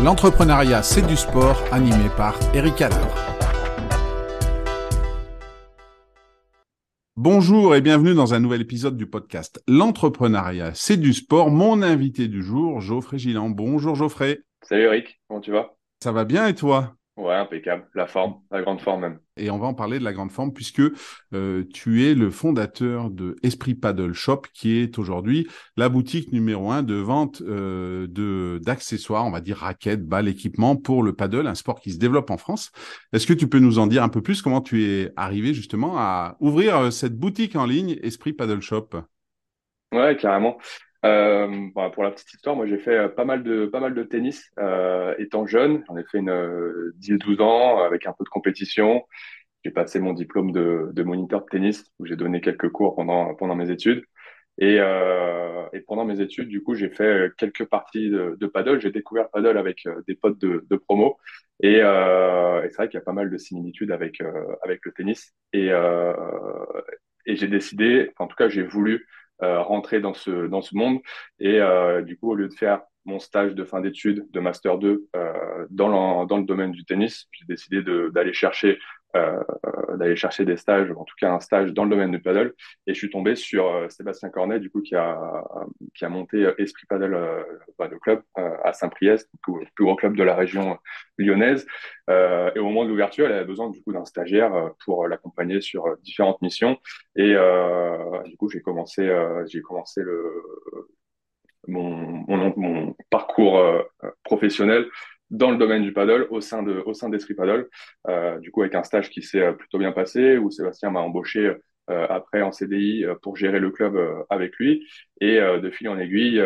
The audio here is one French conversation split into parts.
L'entrepreneuriat, c'est du sport, animé par Eric Haller. Bonjour et bienvenue dans un nouvel épisode du podcast L'entrepreneuriat, c'est du sport. Mon invité du jour, Geoffrey Gillan. Bonjour Geoffrey. Salut Eric, comment tu vas? Ça va bien et toi? Ouais, impeccable. La forme, la grande forme même. Et on va en parler de la grande forme puisque euh, tu es le fondateur de Esprit Paddle Shop, qui est aujourd'hui la boutique numéro un de vente euh, de d'accessoires, on va dire raquettes, balles, équipements pour le paddle, un sport qui se développe en France. Est-ce que tu peux nous en dire un peu plus comment tu es arrivé justement à ouvrir euh, cette boutique en ligne Esprit Paddle Shop? Ouais, carrément. Euh, bah, pour la petite histoire, moi j'ai fait euh, pas mal de pas mal de tennis euh, étant jeune. J'en ai fait une euh, 10-12 ans avec un peu de compétition. J'ai passé mon diplôme de, de moniteur de tennis où j'ai donné quelques cours pendant pendant mes études. Et, euh, et pendant mes études, du coup, j'ai fait quelques parties de, de paddle. J'ai découvert paddle avec des potes de, de promo. Et, euh, et c'est vrai qu'il y a pas mal de similitudes avec avec le tennis. Et, et j'ai décidé, en tout cas, j'ai voulu euh, rentrer dans ce dans ce monde. Et euh, du coup, au lieu de faire mon stage de fin d'études de master 2 euh, dans le, dans le domaine du tennis, j'ai décidé d'aller chercher euh, d'aller chercher des stages, en tout cas un stage dans le domaine du paddle. Et je suis tombé sur euh, Sébastien Cornet, du coup, qui a, qui a monté Esprit Paddle euh, Paddle Club à Saint-Priest, le plus gros club de la région lyonnaise. et au moment de l'ouverture, elle avait besoin du coup d'un stagiaire pour l'accompagner sur différentes missions. Et du coup, j'ai commencé, j'ai commencé le mon, mon parcours professionnel dans le domaine du paddle au sein de au sein d'Esprit Paddle. Euh, du coup, avec un stage qui s'est euh, plutôt bien passé, où Sébastien m'a embauché euh, après en CDI euh, pour gérer le club euh, avec lui. Et de fil en aiguille,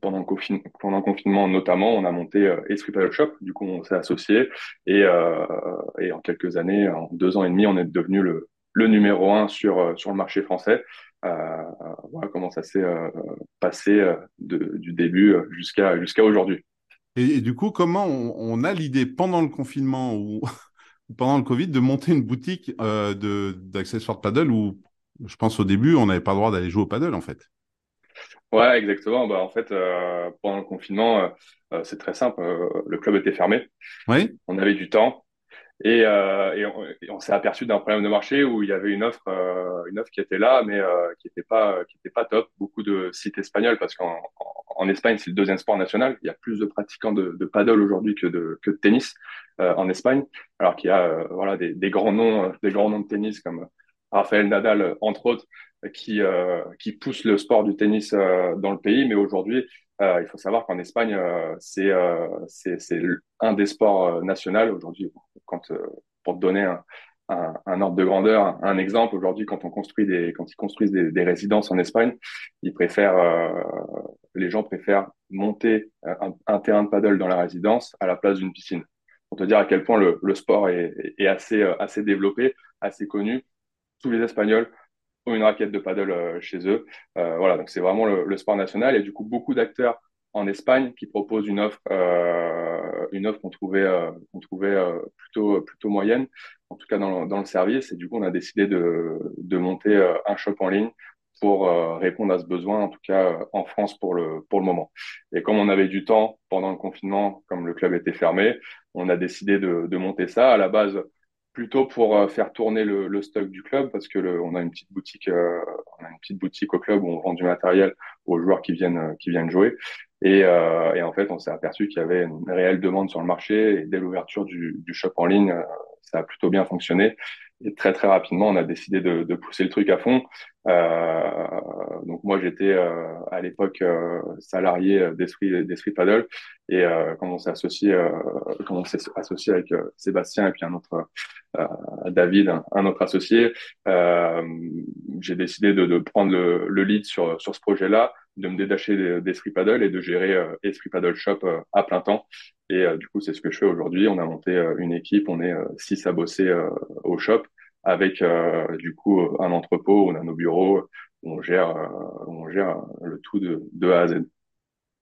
pendant le, confin pendant le confinement notamment, on a monté Esprit Paddle Shop. Du coup, on s'est associé et, et en quelques années, en deux ans et demi, on est devenu le le numéro un sur sur le marché français. voilà comment ça s'est passé de, du début jusqu'à jusqu'à aujourd'hui. Et, du coup, comment on, a l'idée pendant le confinement ou pendant le Covid de monter une boutique euh, d'accessoires de, paddle où, je pense au début, on n'avait pas le droit d'aller jouer au paddle en fait Ouais, exactement. Bah, en fait, euh, pendant le confinement, euh, c'est très simple. le club était fermé. Oui. On avait du temps. Et, euh, et on, s'est aperçu d'un problème de marché où il y avait une offre, euh, une offre qui était là, mais euh, qui n'était pas, qui était pas top. Beaucoup de sites espagnols, parce qu'en en, Espagne c'est le deuxième sport national. Il y a plus de pratiquants de, de paddle aujourd'hui que de, que de tennis euh, en Espagne, alors qu'il y a euh, voilà des, des, grands noms, des grands noms de tennis comme Rafael Nadal entre autres, qui qui poussent le sport du tennis dans le pays. Mais aujourd'hui, il faut savoir qu'en Espagne, c'est c'est un des sports nationaux aujourd'hui quand, euh, pour te donner un, un, ordre de grandeur, un, exemple, aujourd'hui, quand on construit des, quand ils construisent des, résidences en Espagne, ils préfèrent, euh, les gens préfèrent monter un, terrain de paddle dans la résidence à la place d'une piscine. Pour te dire à quel point le, le sport est, est, assez, euh, assez développé, assez connu. Tous les Espagnols une raquette de paddle euh, chez eux. Euh, voilà, donc c'est vraiment le, le, sport national. Et du coup, beaucoup d'acteurs en Espagne qui proposent une offre euh, une offre qu'on trouvait qu'on trouvait plutôt plutôt moyenne en tout cas dans, dans le service et du coup on a décidé de de monter un shop en ligne pour répondre à ce besoin en tout cas en France pour le pour le moment et comme on avait du temps pendant le confinement comme le club était fermé on a décidé de de monter ça à la base plutôt pour faire tourner le, le, stock du club parce que le, on a une petite boutique euh, on a une petite boutique au club où on vend du matériel aux joueurs qui viennent qui viennent jouer et, euh, et en fait, on s'est aperçu qu'il y avait une réelle demande sur le marché. Et dès l'ouverture du, du, shop en ligne, euh, ça a plutôt bien fonctionné. Et très très rapidement, on a décidé de, de pousser le truc à fond. Euh, donc moi, j'étais euh, à l'époque euh, salarié d'Esprit d'Esprit Paddle. Et euh, quand on s'est associé, quand on s'est associé avec Sébastien et puis un autre David, un, autre associé, j'ai décidé de, de prendre le, le, lead sur sur ce projet-là de me détacher d'Esprit Paddle et de gérer euh, Esprit Paddle Shop euh, à plein temps. Et euh, du coup, c'est ce que je fais aujourd'hui. On a monté une équipe, on est six à bosser au shop avec du coup un entrepôt, on a nos bureaux, on gère, on gère le tout de, de A à Z.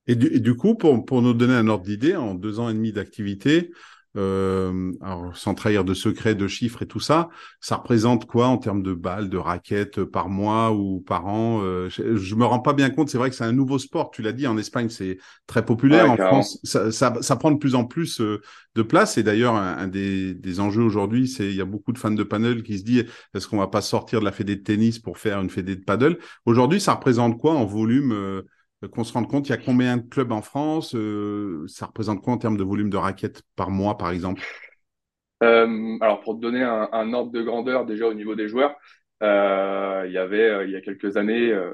Et du, et du coup, pour, pour nous donner un ordre d'idée, en deux ans et demi d'activité, euh, alors sans trahir de secrets, de chiffres et tout ça, ça représente quoi en termes de balles, de raquettes par mois ou par an euh, je, je, me rends pas bien compte. C'est vrai que c'est un nouveau sport. Tu l'as dit, en Espagne c'est très populaire. Ouais, en France, ça, ça, ça, prend de plus en plus euh, de place. Et d'ailleurs, un, un, des, des enjeux aujourd'hui, c'est il y a beaucoup de fans de paddle qui se disent est-ce qu'on va pas sortir de la fédé de tennis pour faire une fédé de paddle? Aujourd'hui, ça représente quoi en volume euh, qu'on se rende compte, il y a combien de clubs en France euh, Ça représente quoi en termes de volume de raquettes par mois, par exemple? Euh, Alors, pour te donner un, ordre de grandeur déjà au niveau des joueurs, euh, il y avait euh, il y a quelques années, euh,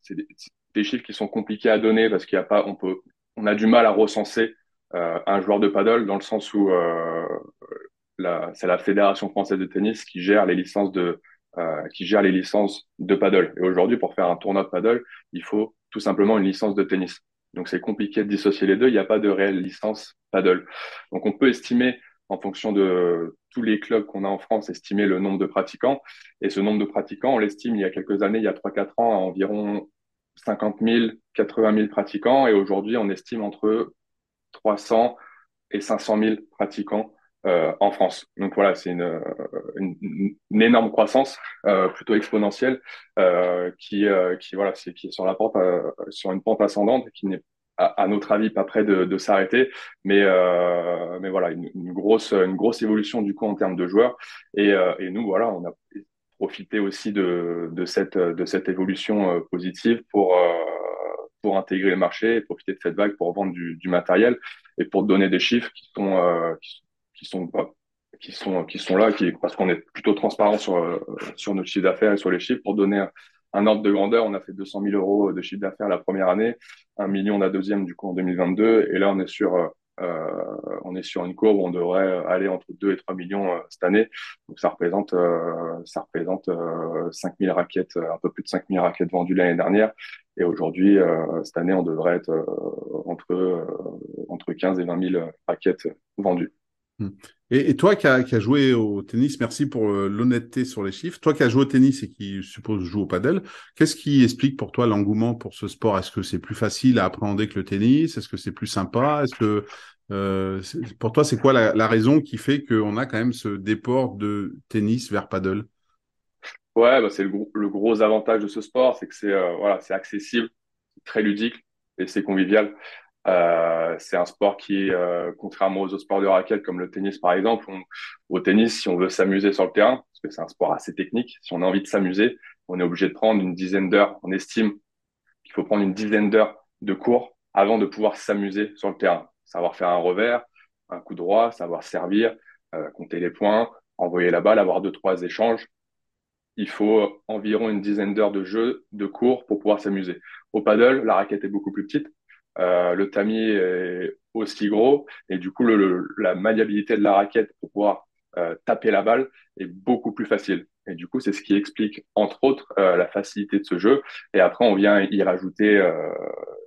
c'est des, des, chiffres qui sont compliqués à donner parce qu'il y a pas, on peut, on a du mal à recenser un joueur de paddle dans le sens où c'est la fédération française de tennis qui gère les licences de qui gère les licences de paddle. Et aujourd'hui, pour faire un tournoi de paddle, il faut tout simplement une licence de tennis. Donc c'est compliqué de dissocier les deux, il n'y a pas de réelle licence paddle. Donc on peut estimer en fonction de tous les clubs qu'on a en France, estimer le nombre de pratiquants. Et ce nombre de pratiquants, on l'estime il y a quelques années, il y a 3-4 ans, à environ 50 000, 80 000 pratiquants. Et aujourd'hui, on estime entre 300 et 500 000 pratiquants euh, en France. Donc voilà, c'est une, une, une, énorme croissance, euh, plutôt exponentielle, euh, qui, euh, qui voilà, c'est qui est sur la pente, euh, sur une pente ascendante, qui n'est à, notre avis pas près de, de s'arrêter, mais euh, mais voilà, une, une, grosse une grosse évolution du coup en termes de joueurs. Et, et nous voilà, on a profité aussi de, de cette de cette évolution positive pour pour intégrer le marché profiter de cette vague pour vendre du, du matériel et pour donner des chiffres qui sont, euh, qui, sont là, qui parce qu'on est plutôt transparent sur sur notre chiffre d'affaires et sur les chiffres pour donner un, ordre de grandeur. On a fait 200 000 euros de chiffre d'affaires la première année, un million la deuxième du coup en 2022, et là on est sur euh, on est sur une courbe où on devrait aller entre 2 et 3 millions euh, cette année. Donc ça représente euh, ça représente 5 000 raquettes, un peu plus de 5 000 raquettes vendues l'année dernière. Et aujourd'hui, cette année, on devrait être entre entre 15 et 20 000 raquettes vendues. Mmh. Et, toi qui as, joué au tennis, merci pour euh, l'honnêteté sur les chiffres. Toi qui as joué au tennis et qui suppose joue au padel, qu'est-ce qui explique pour toi l'engouement pour ce sport? Est-ce que c'est plus facile à appréhender que le tennis? Est-ce que c'est plus sympa? Est-ce que euh, pour toi c'est quoi la, raison qui fait qu'on a quand même ce déport de tennis vers paddle Ouais, bah c'est le, le, gros avantage de ce sport, c'est que c'est euh, voilà, c'est accessible, très ludique et c'est convivial. Euh, c'est un sport qui, euh, contrairement aux autres sports de raquette comme le tennis par exemple, on, au tennis, si on veut s'amuser sur le terrain, parce que c'est un sport assez technique, si on a envie de s'amuser, on est obligé de prendre une dizaine d'heures. On estime qu'il faut prendre une dizaine d'heures de cours avant de pouvoir s'amuser sur le terrain. Savoir faire un revers, un coup droit, savoir servir, euh, compter les points, envoyer la balle, avoir deux trois échanges. Il faut environ une dizaine d'heures de jeu, de cours pour pouvoir s'amuser. Au paddle, la raquette est beaucoup plus petite euh, le tamis est aussi gros et du coup le, le, la maniabilité de la raquette pour pouvoir euh, taper la balle est beaucoup plus facile. Et du coup, c'est ce qui explique, entre autres, euh, la facilité de ce jeu. Et après, on vient y rajouter euh,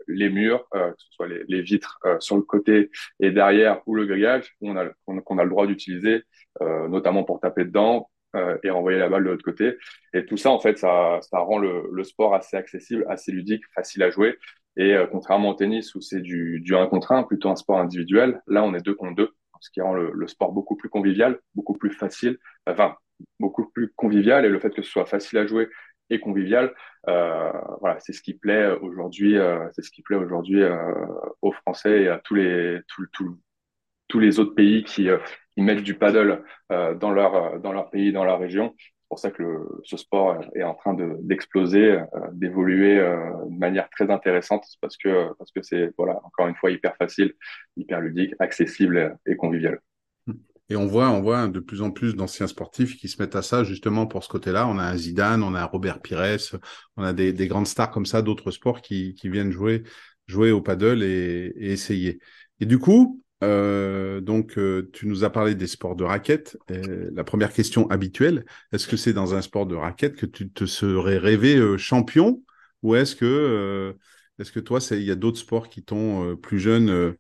les murs, euh, que ce soit les, les vitres euh, sur le côté et derrière, ou le grillage, qu'on a, qu'on a le droit d'utiliser, notamment pour taper dedans et renvoyer la balle de l'autre côté. Et tout ça, en fait, ça, ça rend le, le sport assez accessible, assez ludique, facile à jouer. Et euh, contrairement au tennis où c'est du, du 1 contre 1, plutôt un sport individuel, là on est 2 contre 2, ce qui rend le, le, sport beaucoup plus convivial, beaucoup plus facile, enfin beaucoup plus convivial et le fait que ce soit facile à jouer et convivial, euh, voilà, c'est ce qui plaît aujourd'hui, euh, c'est ce qui plaît aujourd'hui euh, aux Français et à tous les tous, tous, tous les autres pays qui, euh, qui mettent du paddle euh, dans leur dans leur pays, dans leur région c'est pour ça que ce sport est en train d'exploser, de, euh, d'évoluer euh, de manière très intéressante, parce que parce que c'est voilà encore une fois hyper facile, hyper ludique, accessible et convivial. Et on voit, on voit de plus en plus d'anciens sportifs qui se mettent à ça justement pour ce côté-là. On a un Zidane, on a un Robert Pires, on a des, des grandes stars comme ça d'autres sports qui, viennent jouer, jouer au paddle et essayer. Et du coup, euh, donc, euh, tu nous as parlé des sports de raquette. Euh, la première question habituelle, est-ce que c'est dans un sport de raquette que tu te serais rêvé euh, champion? Ou est-ce que, est-ce que toi, il y a d'autres sports qui t'ont plus jeune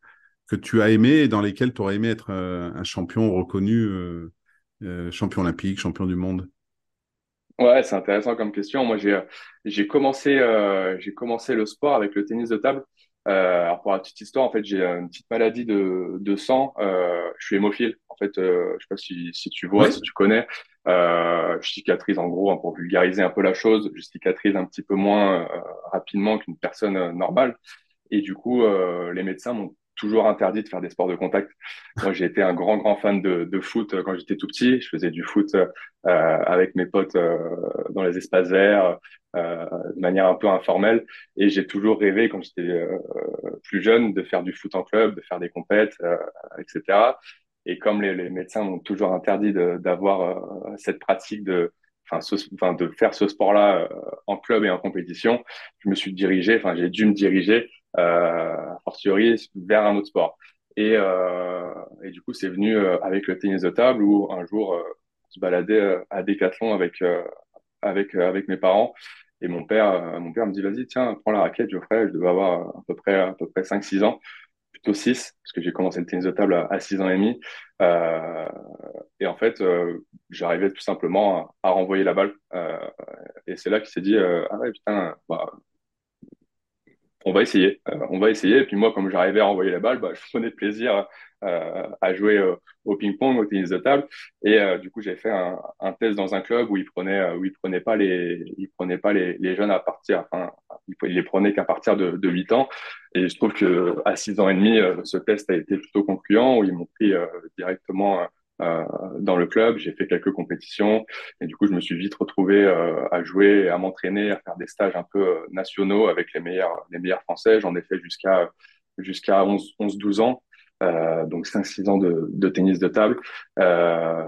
que tu as aimé et dans lesquels tu aurais aimé être un champion reconnu, champion olympique, champion du monde? Ouais, c'est intéressant comme question. Moi, j'ai commencé j'ai commencé le sport avec le tennis de table. Euh, alors pour la petite histoire, en fait, j'ai une petite maladie de, de sang. Euh, je suis hémophile. En fait, euh, je sais pas si, si tu vois, si tu connais. Euh, je cicatrise en gros, hein, pour vulgariser un peu la chose, je cicatrise un petit peu moins euh, rapidement qu'une personne euh, normale. Et du coup, les médecins m'ont toujours interdit de faire des sports de contact. Moi, j'ai été un grand, grand fan de, de foot euh, quand j'étais tout petit. Je faisais du foot euh, avec mes potes euh, dans les espaces verts, euh, de manière un peu informelle. Et j'ai toujours rêvé, quand j'étais euh, plus jeune, de faire du foot en club, de faire des compètes, etc. Et comme les, les médecins m'ont toujours interdit d'avoir cette pratique de Enfin, ce, enfin, de faire ce sport-là en club et en compétition, je me suis dirigé, enfin, j'ai dû me diriger euh, a fortiori vers un autre sport. Et, euh, et du coup, c'est venu euh, avec le tennis de table où un jour, on se baladait à Décathlon avec, avec, avec mes parents. Et mon père, mon père me dit, vas-y, tiens, prends la raquette, Geoffrey. Je devais avoir à peu près, à peu près 5-6 ans, plutôt 6, parce que j'ai commencé le tennis de table à, 6 ans et demi. Euh, et en fait, euh, j'arrivais tout simplement à, renvoyer la balle. Euh, et c'est là qu'il s'est dit, ah ouais, putain, bah, on va essayer, euh, on va essayer. Et puis moi, comme j'arrivais à envoyer la balle, bah, je prenais plaisir euh, à jouer euh, au ping-pong, au tennis de table. Et du coup, j'ai fait un, test dans un club où ils prenaient, où ils prenaient pas les, ils prenaient pas les, les jeunes à partir, enfin, ils les prenaient qu'à partir de, de 8 ans. Et je trouve que à 6 ans et demi, ce test a été plutôt concluant où ils m'ont pris directement euh, dans le club. J'ai fait quelques compétitions et du coup, je me suis vite retrouvé euh, à jouer, à m'entraîner, à faire des stages un peu euh, nationaux avec les meilleurs, les meilleurs Français. J'en ai fait jusqu'à jusqu'à 11, 11, 12 ans. Euh, donc 5-6 ans de, de, tennis de table. Euh,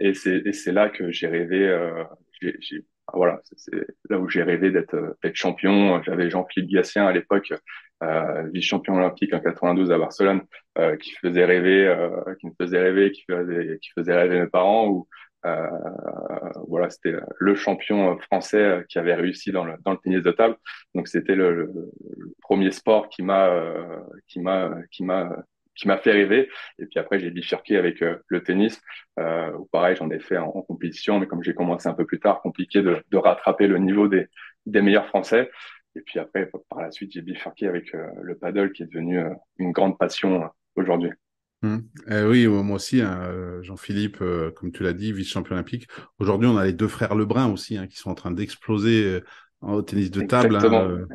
et c'est là que j'ai rêvé, euh, voilà, c'est là où j'ai rêvé d'être champion. J'avais Jean-Philippe Gassien à l'époque, euh, vice-champion olympique en 92 à Barcelone, euh, qui faisait rêver, euh, qui me faisait rêver, qui faisait, qui faisait rêver mes parents. Euh, voilà, c'était le champion français qui avait réussi dans le, dans le tennis de table. Donc c'était le, le, premier sport qui m'a, qui m'a, qui m'a qui m'a fait rêver. Et puis après, j'ai bifurqué avec euh, le tennis, euh, où pareil, j'en ai fait en, compétition, mais comme j'ai commencé un peu plus tard, compliqué de, de rattraper le niveau des, des meilleurs Français. Et puis après, par la suite, j'ai bifurqué avec euh, le paddle, qui est devenu euh, une grande passion aujourd'hui. Mmh. Eh oui, moi aussi, hein, Jean-Philippe, comme tu l'as dit, vice-champion olympique. Aujourd'hui, on a les deux frères Lebrun aussi, hein, qui sont en train d'exploser au tennis de table. Hein,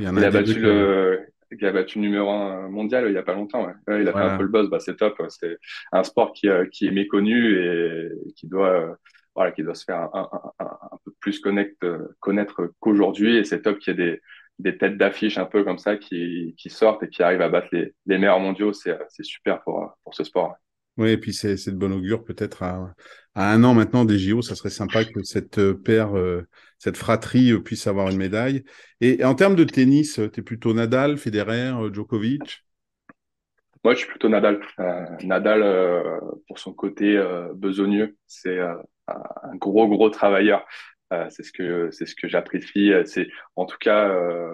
il, y en a, il a battu le, qui a battu numéro un mondial il y a pas longtemps. Ouais. il a fait un peu le buzz, bah, c'est top. C'est un sport qui, euh, qui est méconnu et qui doit, euh, voilà, qui doit se faire un, un, un, un peu plus connect, connaître qu'aujourd'hui. Et c'est top qu'il y ait des, des têtes d'affiche un peu comme ça qui, qui sortent et qui arrivent à battre les, les meilleurs mondiaux. C'est super pour, pour ce sport. Oui, et puis c'est de bon augure peut-être à, à, un an maintenant des JO, ça serait sympa que cette euh, paire, euh, cette fratrie euh, puisse avoir une médaille. Et, en termes de tennis, tu es plutôt Nadal, Federer, Djokovic? Moi, je suis plutôt Nadal. Nadal, pour son côté besogneux, c'est un gros, gros travailleur. c'est ce que c'est ce que j'apprécie. C'est en tout cas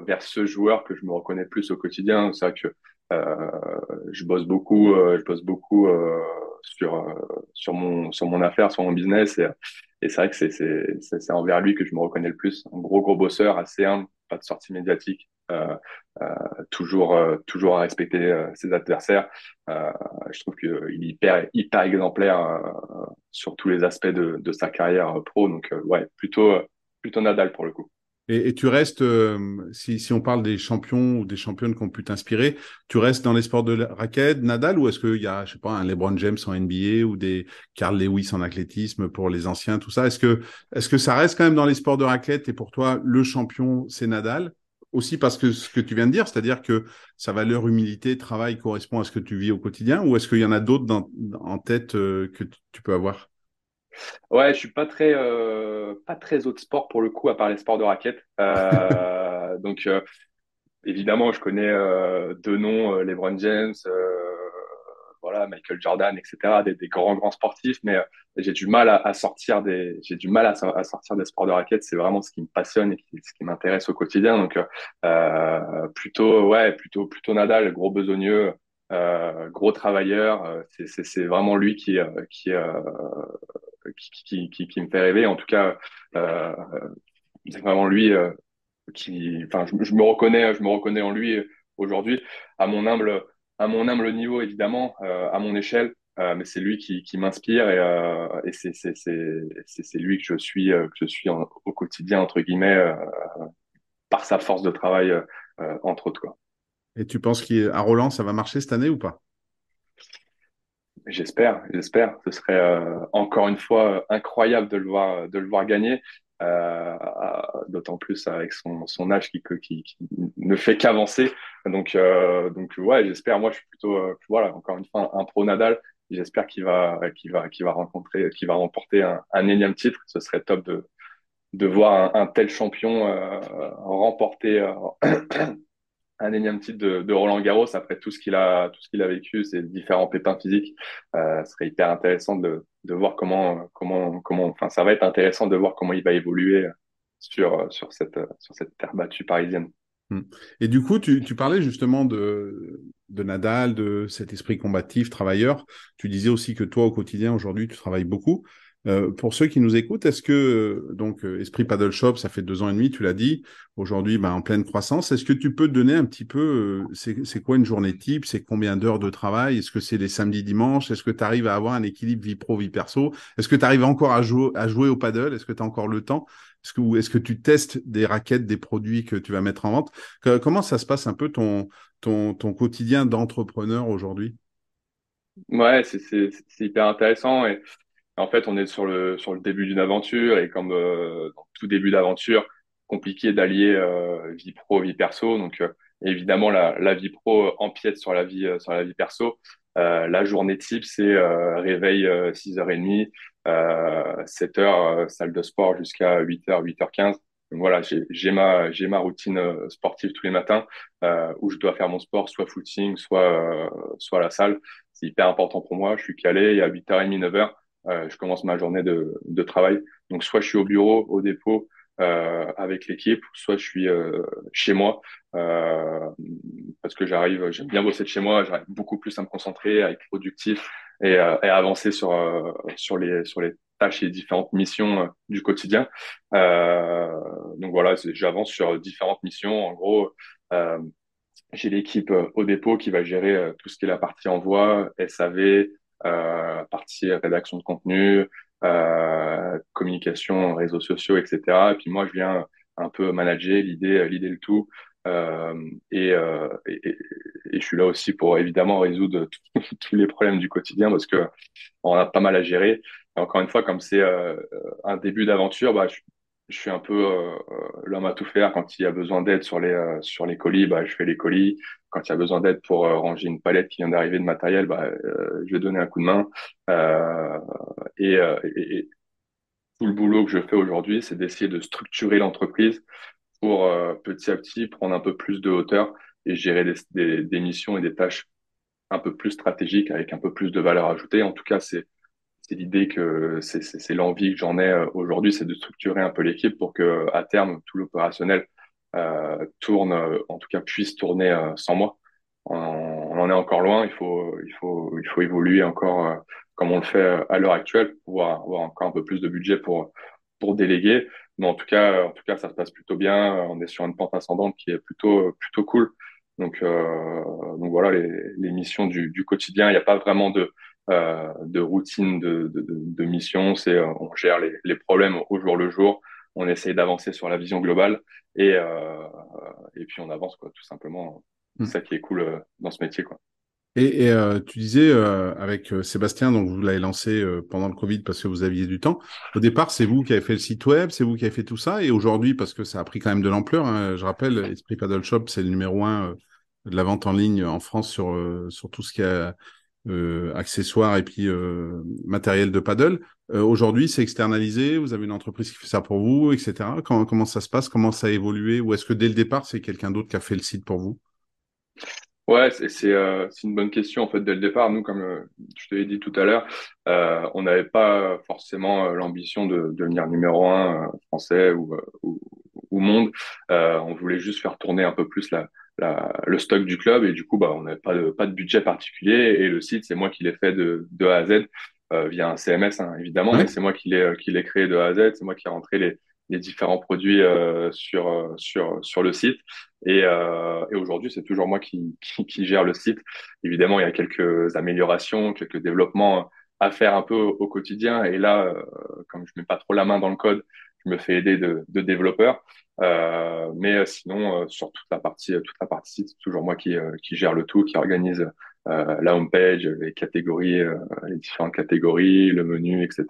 vers ce joueur que je me reconnais plus au quotidien. C'est vrai que euh, je bosse beaucoup, euh, je bosse beaucoup euh, sur sur mon sur mon affaire, sur mon business et, et c'est vrai que c'est c'est c'est envers lui que je me reconnais le plus. Un gros gros bosseur, assez humble, pas de sortie médiatique, euh, euh, toujours euh, toujours à respecter ses adversaires. je trouve qu'il est hyper hyper exemplaire sur tous les aspects de de sa carrière pro. Donc ouais, plutôt plutôt Nadal pour le coup. Et, tu restes, euh, si, on parle des champions ou des championnes qui ont pu t'inspirer, tu restes dans les sports de raquette, Nadal, ou est-ce qu'il y a, je sais pas, un LeBron James en NBA ou des Carl Lewis en athlétisme pour les anciens, tout ça? Est-ce que, est-ce que ça reste quand même dans les sports de raquette et pour toi, le champion, c'est Nadal? Aussi parce que ce que tu viens de dire, c'est-à-dire que sa valeur humilité, travail correspond à ce que tu vis au quotidien, ou est-ce qu'il y en a d'autres en tête euh, que tu peux avoir? Ouais, je suis pas très euh, pas très autre sport pour le coup à part les sports de raquettes. Euh, donc euh, évidemment, je connais deux noms, LeBron James, voilà, Michael Jordan, etc. Des, des grands grands sportifs, mais j'ai du mal à, à, sortir des j'ai du mal à, à, sortir des sports de raquettes. C'est vraiment ce qui me passionne et qui, ce qui m'intéresse au quotidien. Donc plutôt ouais, plutôt plutôt Nadal, gros besogneux. Euh, gros travailleur, c'est vraiment lui qui, qui, qui, me fait rêver. En tout cas, euh, c'est vraiment lui euh, qui, enfin, je, me reconnais, je me reconnais en lui aujourd'hui, à mon humble, à mon humble niveau évidemment, à mon échelle. mais c'est lui qui, m'inspire et, c'est, lui que je suis, que je suis au quotidien entre guillemets par sa force de travail entre autres quoi. Et tu penses qu'à Roland, ça va marcher cette année ou pas? J'espère, j'espère. Ce serait euh, encore une fois incroyable de le voir, de le voir gagner. Euh, d'autant plus avec son, âge qui, ne fait qu'avancer. Donc, euh, donc ouais, j'espère. Moi, je suis plutôt, euh, voilà, encore une fois, un, pro Nadal. J'espère qu'il va, va, va rencontrer, qu'il va remporter un, énième titre. Ce serait top de, de voir un, tel champion euh, remporter un énième titre de, Roland Garros après tout ce qu'il a tout ce qu'il a vécu, ces différents pépins physiques. Euh, serait hyper intéressant de, de voir comment comment comment enfin ça va être intéressant de voir comment il va évoluer sur sur cette sur cette terre battue parisienne. Hmm. Et du coup, tu, tu parlais justement de, de Nadal, de cet esprit combatif, travailleur. Tu disais aussi que toi, au quotidien, aujourd'hui, tu travailles beaucoup. Euh, pour ceux qui nous écoutent, est-ce que euh, donc euh, Esprit Paddle Shop, ça fait deux ans et demi, tu l'as dit, aujourd'hui ben, en pleine croissance. Est-ce que tu peux te donner un petit peu, c'est quoi une journée type, c'est combien d'heures de travail, est-ce que c'est les samedis, dimanches, est-ce que tu arrives à avoir un équilibre vie pro vie perso, est-ce que tu arrives encore à à jouer au paddle, est-ce que tu as encore le temps, est-ce que est-ce que tu testes des raquettes, des produits que tu vas mettre en vente, comment ça se passe un peu ton ton ton quotidien d'entrepreneur aujourd'hui? Ouais, c'est hyper intéressant et en fait, on est sur le, sur le début d'une aventure et comme euh, tout début d'aventure, compliqué d'allier euh, vie pro, vie perso. Donc, euh, évidemment, la, la, vie pro empiète sur la vie, sur la vie perso. la journée type, c'est réveil 6h30, 7h, salle de sport jusqu'à 8h, 8h15. Donc voilà, j'ai ma, ma routine sportive tous les matins où je dois faire mon sport, soit footing, soit, soit la salle. C'est hyper important pour moi. Je suis calé et à 8h30, 9h, euh, je commence ma journée de, de, travail. Donc, soit je suis au bureau, au dépôt, euh, avec l'équipe, soit je suis euh, chez moi, euh, parce que j'arrive, j'aime bien bosser de chez moi, j'arrive beaucoup plus à me concentrer, à être productif et, euh, et avancer sur, sur, les, sur les tâches et différentes missions du quotidien. donc voilà, j'avance sur différentes missions. En gros, j'ai l'équipe au dépôt qui va gérer tout ce qui est la partie envoi, SAV, euh, partie rédaction de contenu, euh, communication, réseaux sociaux, etc. Et puis moi, je viens un peu manager l'idée, l'idée le tout. Euh, et, euh, et, je suis là aussi pour évidemment résoudre tous les problèmes du quotidien parce que on a pas mal à gérer. Encore une fois, comme c'est euh, un début d'aventure, bah, je, je suis un peu euh, l'homme à tout faire. Quand il y a besoin d'aide sur les euh, sur les colis, bah, je fais les colis. Quand il y a besoin d'aide pour euh, ranger une palette qui vient d'arriver de matériel, bah, euh, je vais donner un coup de main. Et, et, tout le boulot que je fais aujourd'hui, c'est d'essayer de structurer l'entreprise pour petit à petit prendre un peu plus de hauteur et gérer des, des, des missions et des tâches un peu plus stratégiques avec un peu plus de valeur ajoutée. En tout cas, c'est c'est l'idée que c'est l'envie que j'en ai euh, aujourd'hui, c'est de structurer un peu l'équipe pour que à terme tout l'opérationnel euh, tourne, euh, en tout cas puisse tourner euh, sans moi. On, en est encore loin, il faut il faut il faut évoluer encore comme on le fait à l'heure actuelle, pour pouvoir avoir encore un peu plus de budget pour pour déléguer. Mais en tout cas en tout cas ça se passe plutôt bien. On est sur une pente ascendante qui est plutôt plutôt cool. Donc donc voilà les, les missions du, du quotidien. Il n'y a pas vraiment de euh, de routine de, de, de mission. C'est euh, on gère les, les, problèmes au jour le jour, on essaye d'avancer sur la vision globale et, euh, et puis on avance quoi, tout simplement. C'est hmm. ça qui est cool dans ce métier quoi. Et, et tu disais avec Sébastien, donc vous l'avez lancé pendant le Covid parce que vous aviez du temps. Au départ, c'est vous qui avez fait le site web, c'est vous qui avez fait tout ça. Et aujourd'hui, parce que ça a pris quand même de l'ampleur, hein, je rappelle, Esprit Paddle Shop, c'est le numéro un de la vente en ligne en France sur, sur tout ce qui a euh, accessoires et puis euh, matériel de paddle. Euh, aujourd'hui, c'est externalisé. Vous avez une entreprise qui fait ça pour vous, etc. Comment, comment ça se passe? Comment ça a évolué? Ou est-ce que dès le départ, c'est quelqu'un d'autre qui a fait le site pour vous? Ouais, c'est une bonne question en fait dès le départ. Nous, comme je te l'ai dit tout à l'heure, on n'avait pas forcément l'ambition de, de, devenir numéro un français ou, ou, ou monde. on voulait juste faire tourner un peu plus la, la, le stock du club et du coup, bah, on n'avait pas de, pas de budget particulier et le site, c'est moi qui l'ai fait de, de A à Z via un CMS hein, évidemment, mais c'est moi qui l'ai qui l'ai créé de A à Z. C'est moi qui ai rentré les les différents produits sur sur sur le site. Et, et aujourd'hui, c'est toujours moi qui, qui, qui gère le site. Évidemment, il y a quelques améliorations, quelques développements à faire un peu au, quotidien. Et là, comme je mets pas trop la main dans le code, je me fais aider de, de développeurs. Euh, mais sinon, sur toute la partie, toute la partie, c'est toujours moi qui, gère le tout, qui organise euh, la homepage, les catégories, euh, les différentes catégories, le menu, etc.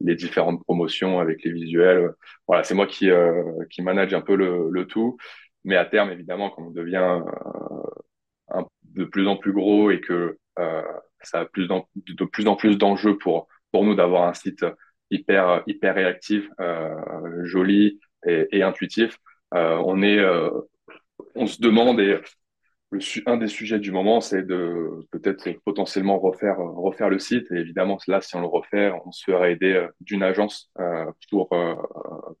Les différentes promotions avec les visuels. Voilà, c'est moi qui euh, qui manage un peu le, tout. Mais à terme, évidemment, quand on devient de plus en plus gros et que ça a plus de plus en plus d'enjeux pour pour nous d'avoir un site hyper hyper réactif, joli et, et intuitif. on est on se demande et un des sujets du moment, c'est de peut-être potentiellement refaire refaire le site. Et évidemment, là, si on le refait, on se ferait aider euh, d'une agence euh, pour euh,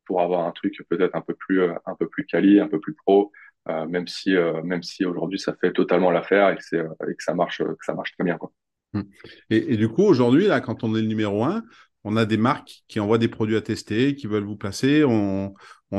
pour avoir un truc peut-être un peu plus un peu plus quali, un peu plus pro, même si même si aujourd'hui ça fait totalement l'affaire et que que ça marche que ça marche très bien quoi. Hum. Et, et du coup, aujourd'hui, là, quand on est le numéro un, on a des marques qui envoient des produits à tester, qui veulent vous placer. On,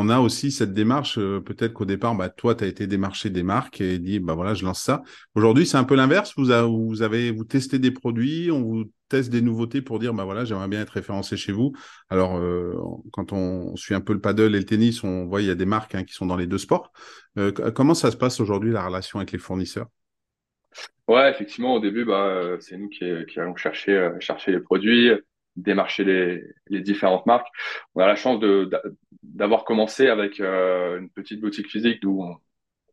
a aussi cette démarche, euh, peut-être qu'au départ, bah, toi, tu as été démarché des marques et dit, bah voilà, je lance ça. Aujourd'hui, c'est un peu l'inverse. Vous, avez, vous testez des produits, on vous teste des nouveautés pour dire, bah voilà, j'aimerais bien être référencé chez vous. Alors, euh, quand on suit un peu le paddle et le tennis, on voit il y a des marques hein, qui sont dans les deux sports. Euh, comment ça se passe aujourd'hui la relation avec les fournisseurs? Ouais, effectivement, au début, bah, c'est nous qui, allons chercher les produits démarcher les, les différentes marques. On a la chance d'avoir commencé avec euh, une petite boutique physique d'où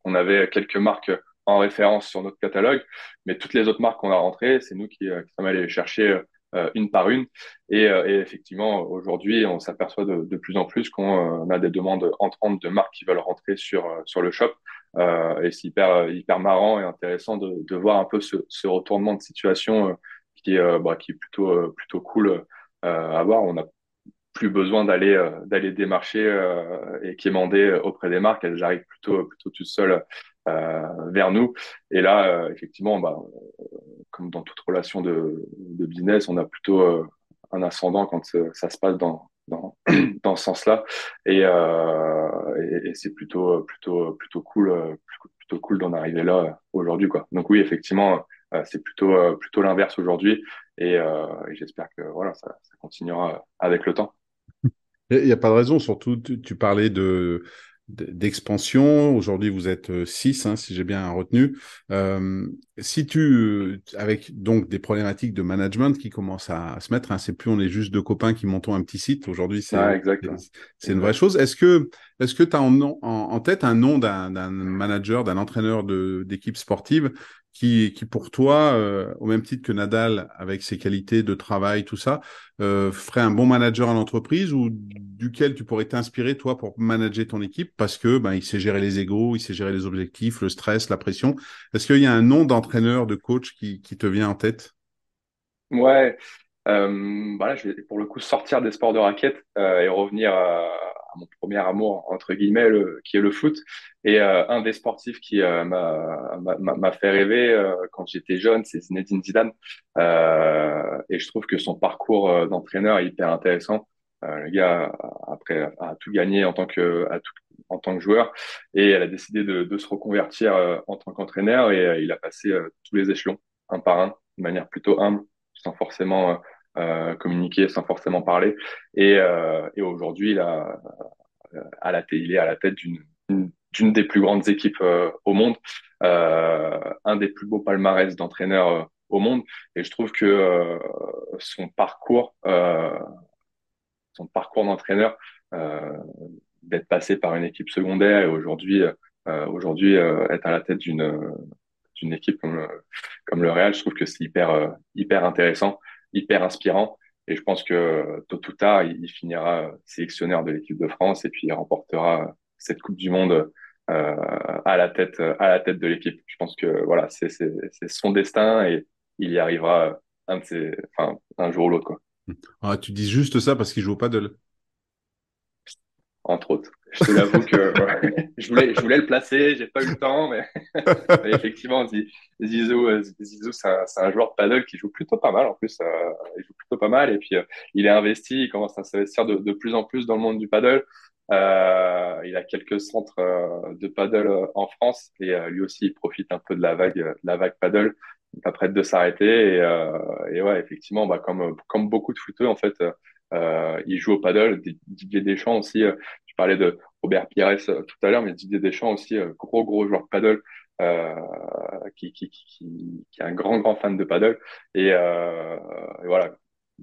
on, avait quelques marques en référence sur notre catalogue, mais toutes les autres marques qu'on a rentrées, c'est nous qui, euh, sommes allés chercher euh, une par une. Et, et effectivement, aujourd'hui, on s'aperçoit de, de, plus en plus qu'on a des demandes entrantes de marques qui veulent rentrer sur sur le shop. et c'est hyper hyper marrant et intéressant de, de voir un peu ce, ce retournement de situation qui est, bah, qui est plutôt, plutôt cool à voir. On n'a plus besoin d'aller d'aller démarcher et quémander auprès des marques. Elles arrivent plutôt plutôt toutes seules vers nous. Et là, effectivement, bah, comme dans toute relation de, business, on a plutôt un ascendant quand ça se passe dans dans, dans ce sens-là. Et, c'est plutôt plutôt plutôt cool plutôt cool d'en arriver là aujourd'hui. Donc oui, effectivement, euh, c'est plutôt euh, plutôt l'inverse aujourd'hui et, euh, et j'espère que voilà ça, ça, continuera avec le temps. Il n'y a pas de raison, surtout tu, parlais de d'expansion. Aujourd'hui, vous êtes 6, hein, si j'ai bien retenu. Euh, si tu, avec donc des problématiques de management qui commencent à, se mettre, hein, c'est plus on est juste deux copains qui montons un petit site. Aujourd'hui, c'est ah, c'est une vraie chose. Est-ce que est-ce que tu as en, en, en, tête un nom d'un manager, d'un entraîneur d'équipe sportive qui, qui pour toi, euh, au même titre que Nadal, avec ses qualités de travail, tout ça, euh, ferait un bon manager à l'entreprise ou duquel tu pourrais t'inspirer, toi, pour manager ton équipe parce que ben, il sait gérer les égaux, il sait gérer les objectifs, le stress, la pression? Est-ce qu'il y a un nom d'entraîneur, de coach qui, te vient en tête? Ouais, euh, voilà, je vais pour le coup sortir des sports de raquette euh, et revenir à, à, mon premier amour entre guillemets, le, qui est le foot. Et euh, un des sportifs qui euh, m'a fait rêver euh, quand j'étais jeune, c'est Zinedine Zidane. et je trouve que son parcours d'entraîneur est hyper intéressant. le gars après a tout gagné en tant que tout, en tant que joueur et elle a décidé de, de se reconvertir en tant qu'entraîneur et il a passé tous les échelons un par un de manière plutôt humble sans forcément euh, communiquer, sans forcément parler. Et, euh, et aujourd'hui, il, a, euh, à la, il est à la tête d'une d'une des plus grandes équipes euh, au monde, euh, un des plus beaux palmarès d'entraîneurs euh, au monde. Et je trouve que son parcours, son parcours d'entraîneur, d'être passé par une équipe secondaire et aujourd'hui, aujourd'hui être à la tête d'une d'une équipe comme, comme le Real, je trouve que c'est hyper hyper intéressant hyper inspirant. Et je pense que tôt ou tard, il, finira sélectionneur de l'équipe de France et puis il remportera cette Coupe du Monde euh, à la tête à la tête de l'équipe. Je pense que voilà, c'est son destin et il y arrivera un de ses, enfin, un jour ou l'autre quoi. Ah, tu dis juste ça parce qu'il joue au paddle. Entre autres. je te l'avoue que je, voulais, je voulais le placer, j'ai pas eu le temps, mais, effectivement, Zizou, euh, Zizou c'est un, un, joueur de paddle qui joue plutôt pas mal en plus. Euh, il joue plutôt pas mal et puis euh, il est investi, il commence à s'investir de, de, plus en plus dans le monde du paddle. Euh, il a quelques centres de paddle en France et lui aussi il profite un peu de la vague, de la vague paddle. Il est pas prêt de s'arrêter et, et, ouais, effectivement, bah, comme, comme beaucoup de footeux en fait. Euh, il joue au paddle. Didier Deschamps aussi, euh, tu parlais de Robert Pires euh, tout à l'heure, mais Didier Deschamps aussi, gros gros joueur de paddle. Euh, qui, qui, qui, qui, est un grand grand fan de paddle et, euh, et voilà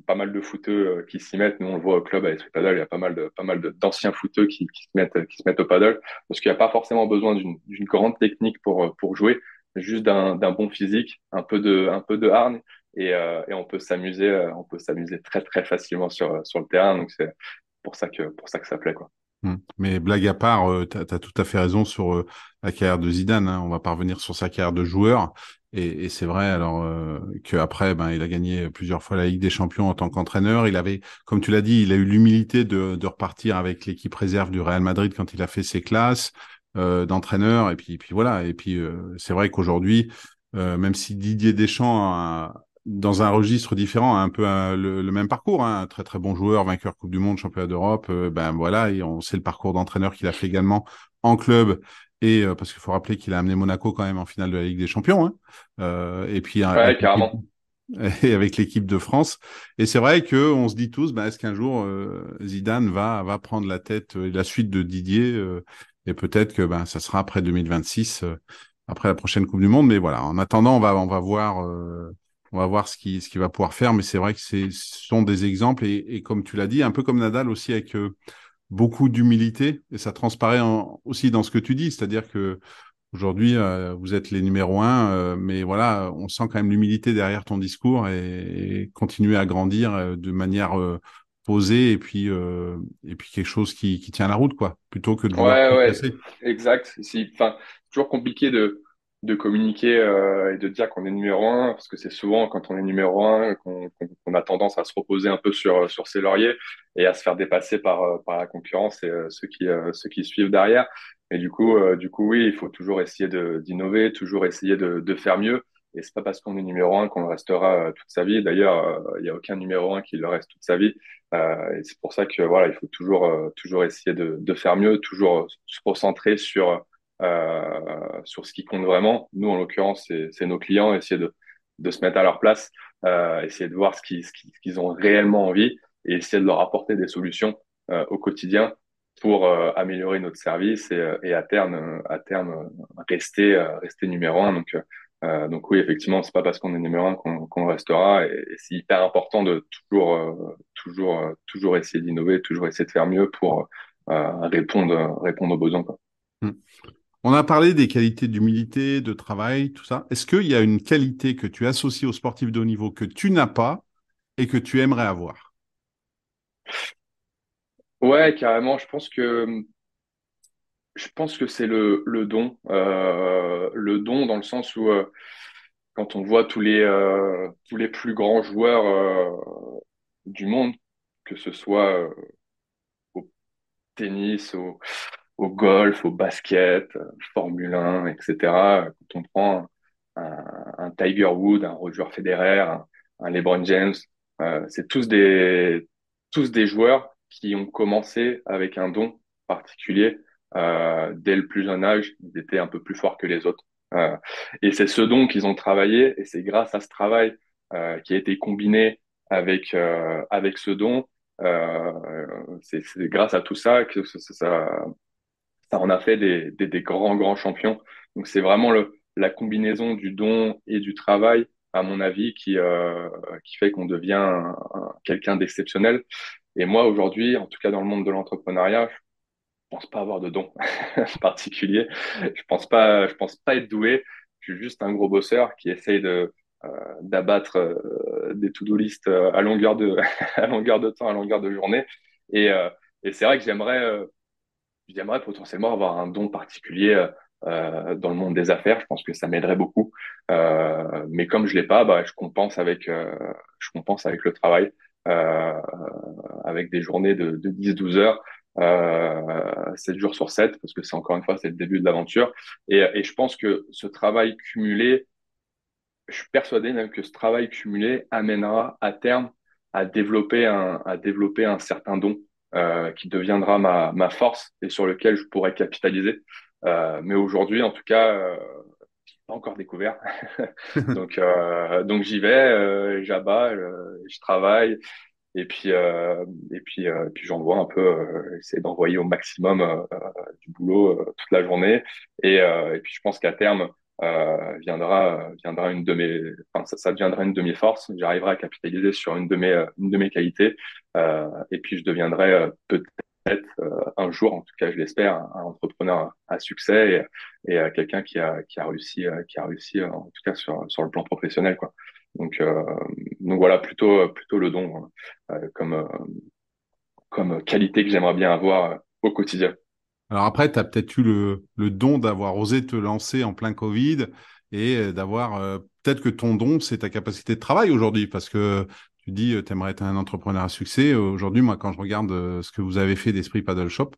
pas mal de footeux qui s'y mettent nous on le voit au club avec ce paddle il y a pas mal de pas mal d'anciens footeux qui, qui se mettent qui se mettent au paddle parce qu'il n'y a pas forcément besoin d'une grande technique pour pour jouer juste d'un bon physique un peu de un peu de hargne et, euh, et on peut s'amuser, euh, on peut s'amuser très très facilement sur sur le terrain. Donc c'est pour ça que pour ça que ça plaît quoi. Hum. Mais blague à part, euh, tu as, tout à fait raison sur euh, la carrière de Zidane. Hein. On va pas revenir sur sa carrière de joueur. Et, et c'est vrai alors euh, qu'après, ben, il a gagné plusieurs fois la Ligue des Champions en tant qu'entraîneur. Il avait, comme tu l'as dit, il a eu l'humilité de, de repartir avec l'équipe réserve du Real Madrid quand il a fait ses classes euh, d'entraîneur. Et puis, puis voilà. Et puis c'est vrai qu'aujourd'hui, même si Didier Deschamps a, dans un registre différent, un peu euh, le, même parcours, hein, un très très bon joueur, vainqueur Coupe du Monde, championnat d'Europe, euh, ben voilà, et on sait le parcours d'entraîneur qu'il a fait également en club et euh, parce qu'il faut rappeler qu'il a amené Monaco quand même en finale de la Ligue des Champions, hein, et puis ouais, carrément. et avec l'équipe de France. Et c'est vrai que on se dit tous, ben, est-ce qu'un jour Zidane va va prendre la tête la suite de Didier, et peut-être que ben ça sera après 2026 après la prochaine Coupe du Monde. Mais voilà, en attendant, on va, on va voir on va voir ce qu'il ce va pouvoir faire, mais c'est vrai que ce sont des exemples et, et comme tu l'as dit, un peu comme Nadal aussi avec euh, beaucoup d'humilité et ça transparaît aussi dans ce que tu dis, c'est-à-dire que aujourd'hui euh, vous êtes les numéros un, euh, mais voilà, on sent quand même l'humilité derrière ton discours et, continuer à grandir de manière posée et puis et puis quelque chose qui, qui tient la route quoi, plutôt que de ouais ouais exact. Enfin toujours compliqué de de communiquer euh, et de dire qu'on est numéro un, parce que c'est souvent quand on est numéro un qu'on a tendance à se reposer un peu sur sur ses lauriers et à se faire dépasser par euh, par la concurrence et euh, ceux qui ceux qui suivent derrière. Et du coup du coup oui, il faut toujours essayer d'innover, toujours essayer de, de faire mieux. Et c'est pas parce qu'on est numéro un qu'on le restera toute sa vie. D'ailleurs, il n'y a aucun numéro un qui le reste toute sa vie. et c'est pour ça que voilà, il faut toujours toujours essayer de, de faire mieux, toujours se concentrer sur euh, sur ce qui compte vraiment. Nous, en l'occurrence, c'est nos clients, essayer de, de se mettre à leur place, euh, essayer de voir ce qu'ils ont réellement envie et essayer de leur apporter des solutions euh, au quotidien pour euh, améliorer notre service et, et, à terme, à terme rester, rester numéro un. Donc, donc oui, effectivement, c'est pas parce qu'on est numéro un qu'on restera et, c'est hyper important de toujours, toujours, toujours essayer d'innover, toujours essayer de faire mieux pour répondre, répondre aux besoins. Quoi. Mmh. On a parlé des qualités d'humilité, de travail, tout ça. Est-ce qu'il y a une qualité que tu associes aux sportifs de haut niveau que tu n'as pas et que tu aimerais avoir? Ouais, carrément. Je pense que je pense que c'est le, don, euh, le don dans le sens où euh, quand on voit tous les euh, tous les plus grands joueurs du monde, que ce soit au tennis, au, au golf, au basket, euh, Formule 1, etc. Quand on prend un, un Tiger Woods, un Roger Federer, un, LeBron James, euh, c'est tous des tous des joueurs qui ont commencé avec un don particulier euh, dès le plus jeune âge. Ils étaient un peu plus forts que les autres. Euh, et c'est ce don qu'ils ont travaillé, et c'est grâce à ce travail euh, qui a été combiné avec euh, avec ce don. c'est grâce à tout ça que ça, ça, ça en a fait des, des, des grands, grands champions. Donc c'est vraiment le, la combinaison du don et du travail, à mon avis, qui, euh, qui fait qu'on devient quelqu'un d'exceptionnel. Et moi, aujourd'hui, en tout cas dans le monde de l'entrepreneuriat, je pense pas avoir de don particulier. Je pense pas, je pense pas être doué. Je suis juste un gros bosseur qui essaye de euh, d'abattre euh, des to-do list euh, à longueur de à longueur de temps, à longueur de journée. Et, euh, et c'est vrai que j'aimerais j'aimerais potentiellement avoir un don particulier euh, dans le monde des affaires? Je pense que ça m'aiderait beaucoup. Euh, mais comme je l'ai pas, bah, je compense avec, euh, je compense avec le travail, euh, avec des journées de, de 10-12 heures. euh, 7 jours sur 7, parce que c'est encore une fois, c'est le début de l'aventure. Et, et je pense que ce travail cumulé, je suis persuadé même que ce travail cumulé amènera à terme à développer un, à développer un certain don euh, qui deviendra ma, ma force et sur lequel je pourrais capitaliser. Euh, mais aujourd'hui, en tout cas, euh, pas encore découvert. donc, euh, donc j'y vais, euh, j'abats, je travaille, et puis, euh, et puis, puis j'envoie un peu, essayer d'envoyer au maximum du boulot toute la journée. Et, et puis, je pense qu'à terme, viendra, viendra une de mes, enfin, ça, ça deviendra une de mes forces. J'arriverai à capitaliser sur une de mes, une de mes qualités. et puis, je deviendrai peut-être euh, un jour, en tout cas je l'espère, un, entrepreneur à succès et, et quelqu'un qui a, qui a réussi, euh, qui a réussi en tout cas sur, sur le plan professionnel. Quoi. Donc, euh, donc voilà, plutôt, plutôt le don comme, comme qualité que j'aimerais bien avoir au quotidien. Alors après, tu as peut-être eu le, don d'avoir osé te lancer en plein Covid et d'avoir peut-être que ton don, c'est ta capacité de travail aujourd'hui, parce que tu dis, euh, tu aimerais être un entrepreneur à succès. Aujourd'hui, moi, quand je regarde euh, ce que vous avez fait d'Esprit Paddle Shop,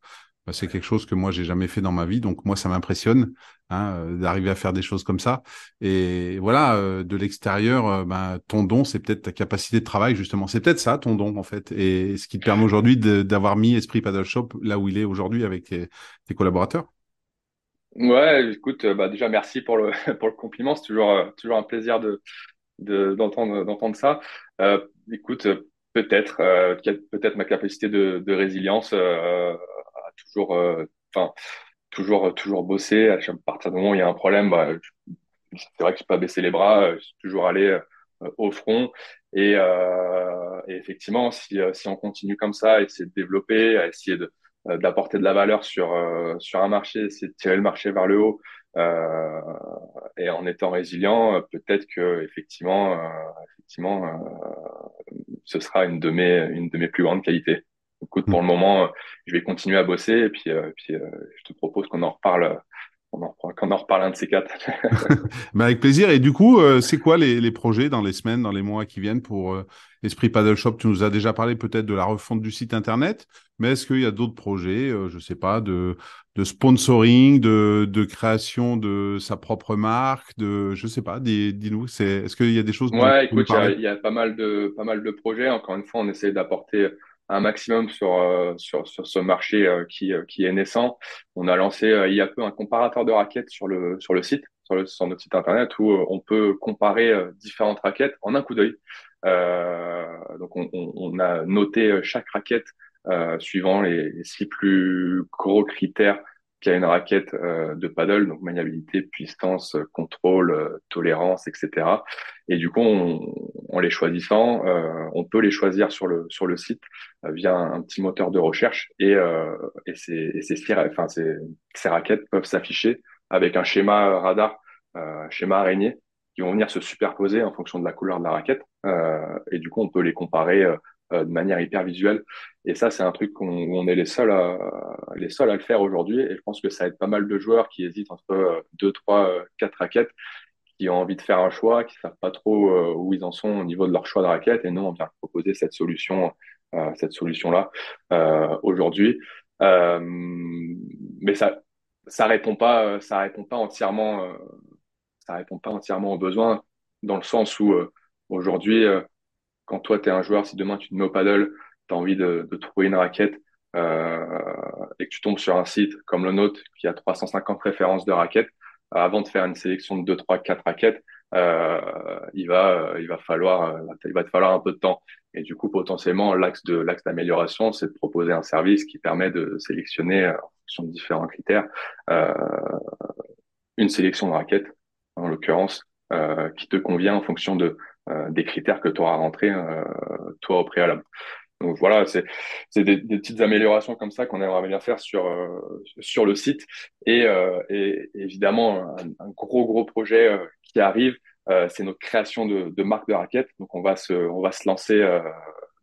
c'est quelque chose que moi, j'ai jamais fait dans ma vie. Donc, moi, ça m'impressionne hein, euh, d'arriver à faire des choses comme ça. Et voilà, de l'extérieur, bah, ton don, c'est peut-être ta capacité de travail, justement. C'est peut-être ça, ton don, en fait. Et ce qui te permet aujourd'hui d'avoir mis Esprit Paddle Shop là où il est aujourd'hui avec tes, collaborateurs. Ouais, écoute, bah, déjà, merci pour le, pour le compliment. C'est toujours, toujours un plaisir de, d'entendre d'entendre ça. Euh, écoute, peut-être euh, peut-être ma capacité de, résilience euh, toujours euh, enfin toujours toujours bosser. À partir du moment où il y a un problème, bah, c'est vrai que je peux pas baisser les bras, je suis toujours aller au front. Et, euh, effectivement, si, on continue comme ça, essayer de développer, à essayer d'apporter de la valeur sur un marché, essayer de tirer le marché vers le haut, euh, et en étant résilient, peut-être que effectivement, euh, effectivement, euh, ce sera une de mes une de mes plus grandes qualités. Écoute, pour le moment, je vais continuer à bosser et puis, puis je te propose qu'on en reparle en, qu'on en reparle un de ces quatre. bah avec plaisir. Et du coup, euh, c'est quoi les, les, projets dans les semaines, dans les mois qui viennent pour euh, Esprit Paddle Shop? Tu nous as déjà parlé peut-être de la refonte du site internet, mais est-ce qu'il y a d'autres projets, euh, je sais pas, de, de sponsoring, de, de création de sa propre marque, de, je sais pas, dis-nous, c'est, est-ce qu'il y a des choses Ouais, écoute, il y, y, a pas mal de, pas mal de projets. Encore une fois, on essaie d'apporter un maximum sur, euh, sur, sur ce marché euh, qui, euh, qui est naissant. On a lancé il y a peu un comparateur de raquettes sur le, sur le site, sur, notre site internet, où on peut comparer différentes raquettes en un coup d'œil. donc, on, a noté chaque raquette suivant les, six plus gros critères qui a une raquette de paddle, donc maniabilité, puissance, contrôle, tolérance, etc. Et du coup, on, en les choisissant, euh, on peut les choisir sur le sur le site via un, petit moteur de recherche et et ces et ces, raquettes peuvent s'afficher avec un schéma radar, schéma araignée qui vont venir se superposer en fonction de la couleur de la raquette. et du coup, on peut les comparer euh, de manière hyper visuelle. Et ça, c'est un truc qu'on on est les seuls à, les seuls à le faire aujourd'hui. Et je pense que ça aide pas mal de joueurs qui hésitent entre euh, deux, trois, euh, quatre raquettes, qui ont envie de faire un choix, qui savent pas trop où ils en sont au niveau de leur choix de raquette. Et nous, on vient proposer cette solution, cette solution-là aujourd'hui. mais ça, ça répond pas, ça répond pas entièrement, ça répond pas entièrement aux besoins dans le sens où aujourd'hui quand toi, tu es un joueur, si demain tu te mets au paddle, tu as envie de, de, trouver une raquette euh, et que tu tombes sur un site comme le nôtre qui a 350 références de raquettes, euh, avant de faire une sélection de 2, 3, 4 raquettes, euh, il, va, il, va falloir, euh, il va te falloir un peu de temps. Et du coup, potentiellement, l'axe de l'axe d'amélioration, c'est de proposer un service qui permet de sélectionner euh, en fonction de différents critères euh, une sélection de raquettes, en l'occurrence, qui te convient en fonction de euh, des critères que tu auras rentrés euh, toi au préalable. Donc voilà, c'est des, des, petites améliorations comme ça qu'on aimerait bien faire sur euh, sur le site et, et évidemment un, gros gros projet qui arrive, c'est notre création de, de marque de raquettes. Donc on va se on va se lancer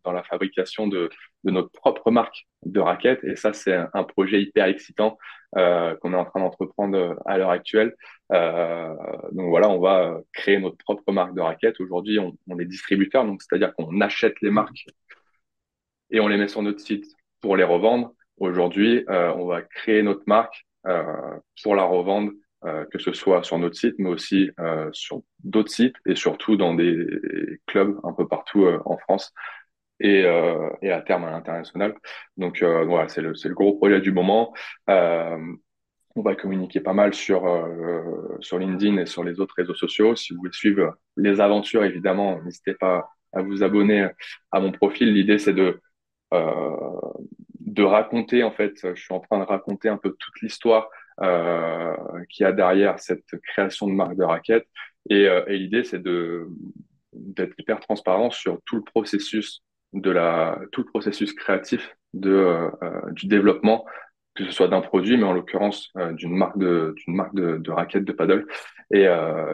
dans la fabrication de, de notre propre marque de raquettes. Et ça, c'est un, projet hyper excitant euh, qu'on est en train d'entreprendre à l'heure actuelle. Euh, donc voilà, on va créer notre propre marque de raquettes. Aujourd'hui, on, on, est distributeur, donc c'est-à-dire qu'on achète les marques et on les met sur notre site pour les revendre. aujourd'hui, on va créer notre marque pour la revendre, que ce soit sur notre site, mais aussi sur d'autres sites et surtout dans des clubs un peu partout en France et, euh, et à terme à l'international. Donc euh, voilà, c'est le, le gros projet du moment. Euh, on va communiquer pas mal sur, euh, sur LinkedIn et sur les autres réseaux sociaux. Si vous voulez suivre les aventures, évidemment, n'hésitez pas à vous abonner à mon profil. L'idée, c'est de, euh, de raconter, en fait, je suis en train de raconter un peu toute l'histoire euh, qu'il y a derrière cette création de marque de raquette. Et, et l'idée, c'est de d'être hyper transparent sur tout le processus de la, tout le processus créatif de, euh, euh, du développement, que ce soit d'un produit, mais en l'occurrence euh, d'une marque de, d'une marque de, de raquettes de paddle. Et,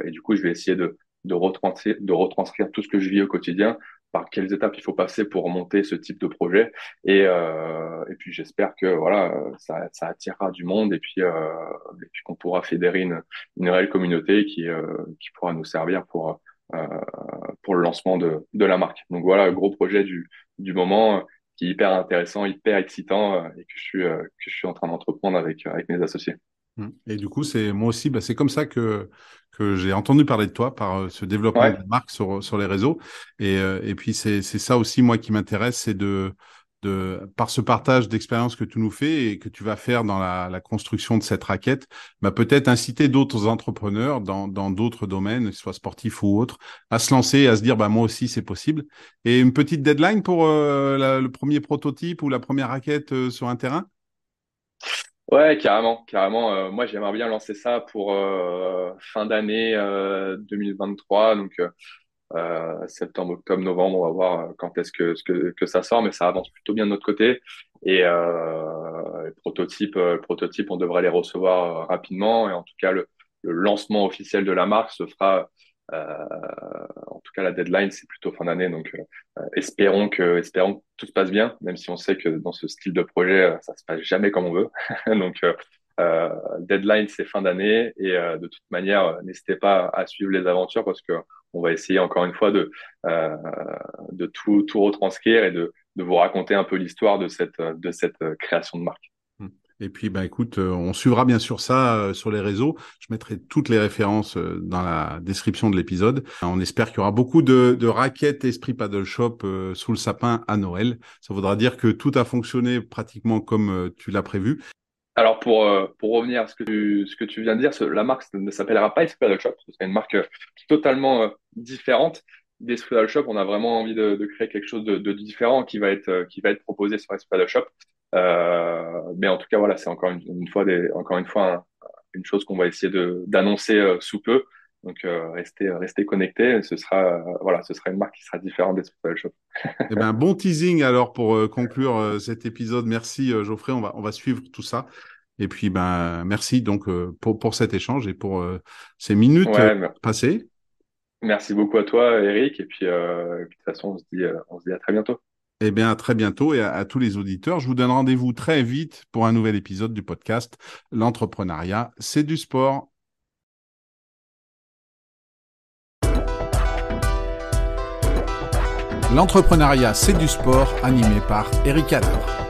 et du coup, je vais essayer de, de retranscrire, de retranscrire tout ce que je vis au quotidien, par quelles étapes il faut passer pour monter ce type de projet. Et, euh, et puis j'espère que voilà, ça, ça attirera du monde et puis, euh, et puis qu'on pourra fédérer une, une réelle communauté qui, euh, qui pourra nous servir pour euh, pour le lancement de, de la marque. Donc voilà, gros projet du, du moment euh, qui est hyper intéressant, hyper excitant euh, et que je suis, que je suis en train d'entreprendre avec, avec mes associés. Mmh. Et du coup, c'est moi aussi, bah, c'est comme ça que, que j'ai entendu parler de toi par ce développement de marque sur, sur les réseaux. Et, et puis, c'est ça aussi, moi, qui m'intéresse, c'est de, de, par ce partage d'expérience que tu nous fais et que tu vas faire dans la, la construction de cette raquette, bah peut-être inciter d'autres entrepreneurs dans d'autres domaines, soit sportifs ou autres, à se lancer, à se dire bah moi aussi c'est possible. Et une petite deadline pour euh, le premier prototype ou la première raquette euh, sur un terrain? Ouais, carrément, carrément. Euh, moi, j'aimerais bien lancer ça pour fin d'année 2023, donc euh, septembre, octobre, novembre, on va voir euh, quand est-ce que, que, que, ça sort, mais ça avance plutôt bien de notre côté. Et euh, euh, prototypes, on devrait les recevoir rapidement. Et en tout cas, le lancement officiel de la marque se fera. En tout cas, la deadline, c'est plutôt fin d'année. Donc, espérons que, espérons que tout se passe bien, même si on sait que dans ce style de projet, ça se passe jamais comme on veut. donc, euh, deadline, c'est fin d'année et euh, de toute manière, n'hésitez pas à suivre les aventures parce que on va essayer encore une fois de euh, de tout tout retranscrire et de de vous raconter un peu l'histoire de cette de cette création de marque. Et puis, bah, écoute, on suivra bien sûr ça sur les réseaux. Je mettrai toutes les références dans la description de l'épisode. On espère qu'il y aura beaucoup de, raquettes Esprit Paddle Shop sous le sapin à Noël. Ça voudra dire que tout a fonctionné pratiquement comme tu l'as prévu. Alors pour, euh, pour revenir à ce que, tu, ce que tu viens de dire, la marque ne s'appellera pas Esprit Shop, ce sera une marque euh, totalement euh, différente d'Esprit Shop. On a vraiment envie de, créer quelque chose de, de, différent qui va être, qui va être proposé sur Esprit Shop. Euh, mais en tout cas, voilà, c'est encore une, une, fois, des, encore une fois une chose qu'on va essayer d'annoncer sous peu. Donc restez, restez connectés. Ce sera, voilà, ce sera une marque qui sera différente d'Esprit Shop. eh ben, bon teasing alors pour conclure cet épisode. Merci Geoffrey. On va, on va suivre tout ça. Et puis, ben, merci donc euh, pour, pour cet échange et pour euh, ces minutes euh, passées. Merci beaucoup à toi, Eric. Et puis, de toute façon, on se, dit, on se dit à très bientôt. Eh bien, à très bientôt et à, tous les auditeurs. Je vous donne rendez-vous très vite pour un nouvel épisode du podcast L'entrepreneuriat, c'est du sport. L'entrepreneuriat, c'est du sport, animé par Eric Adler.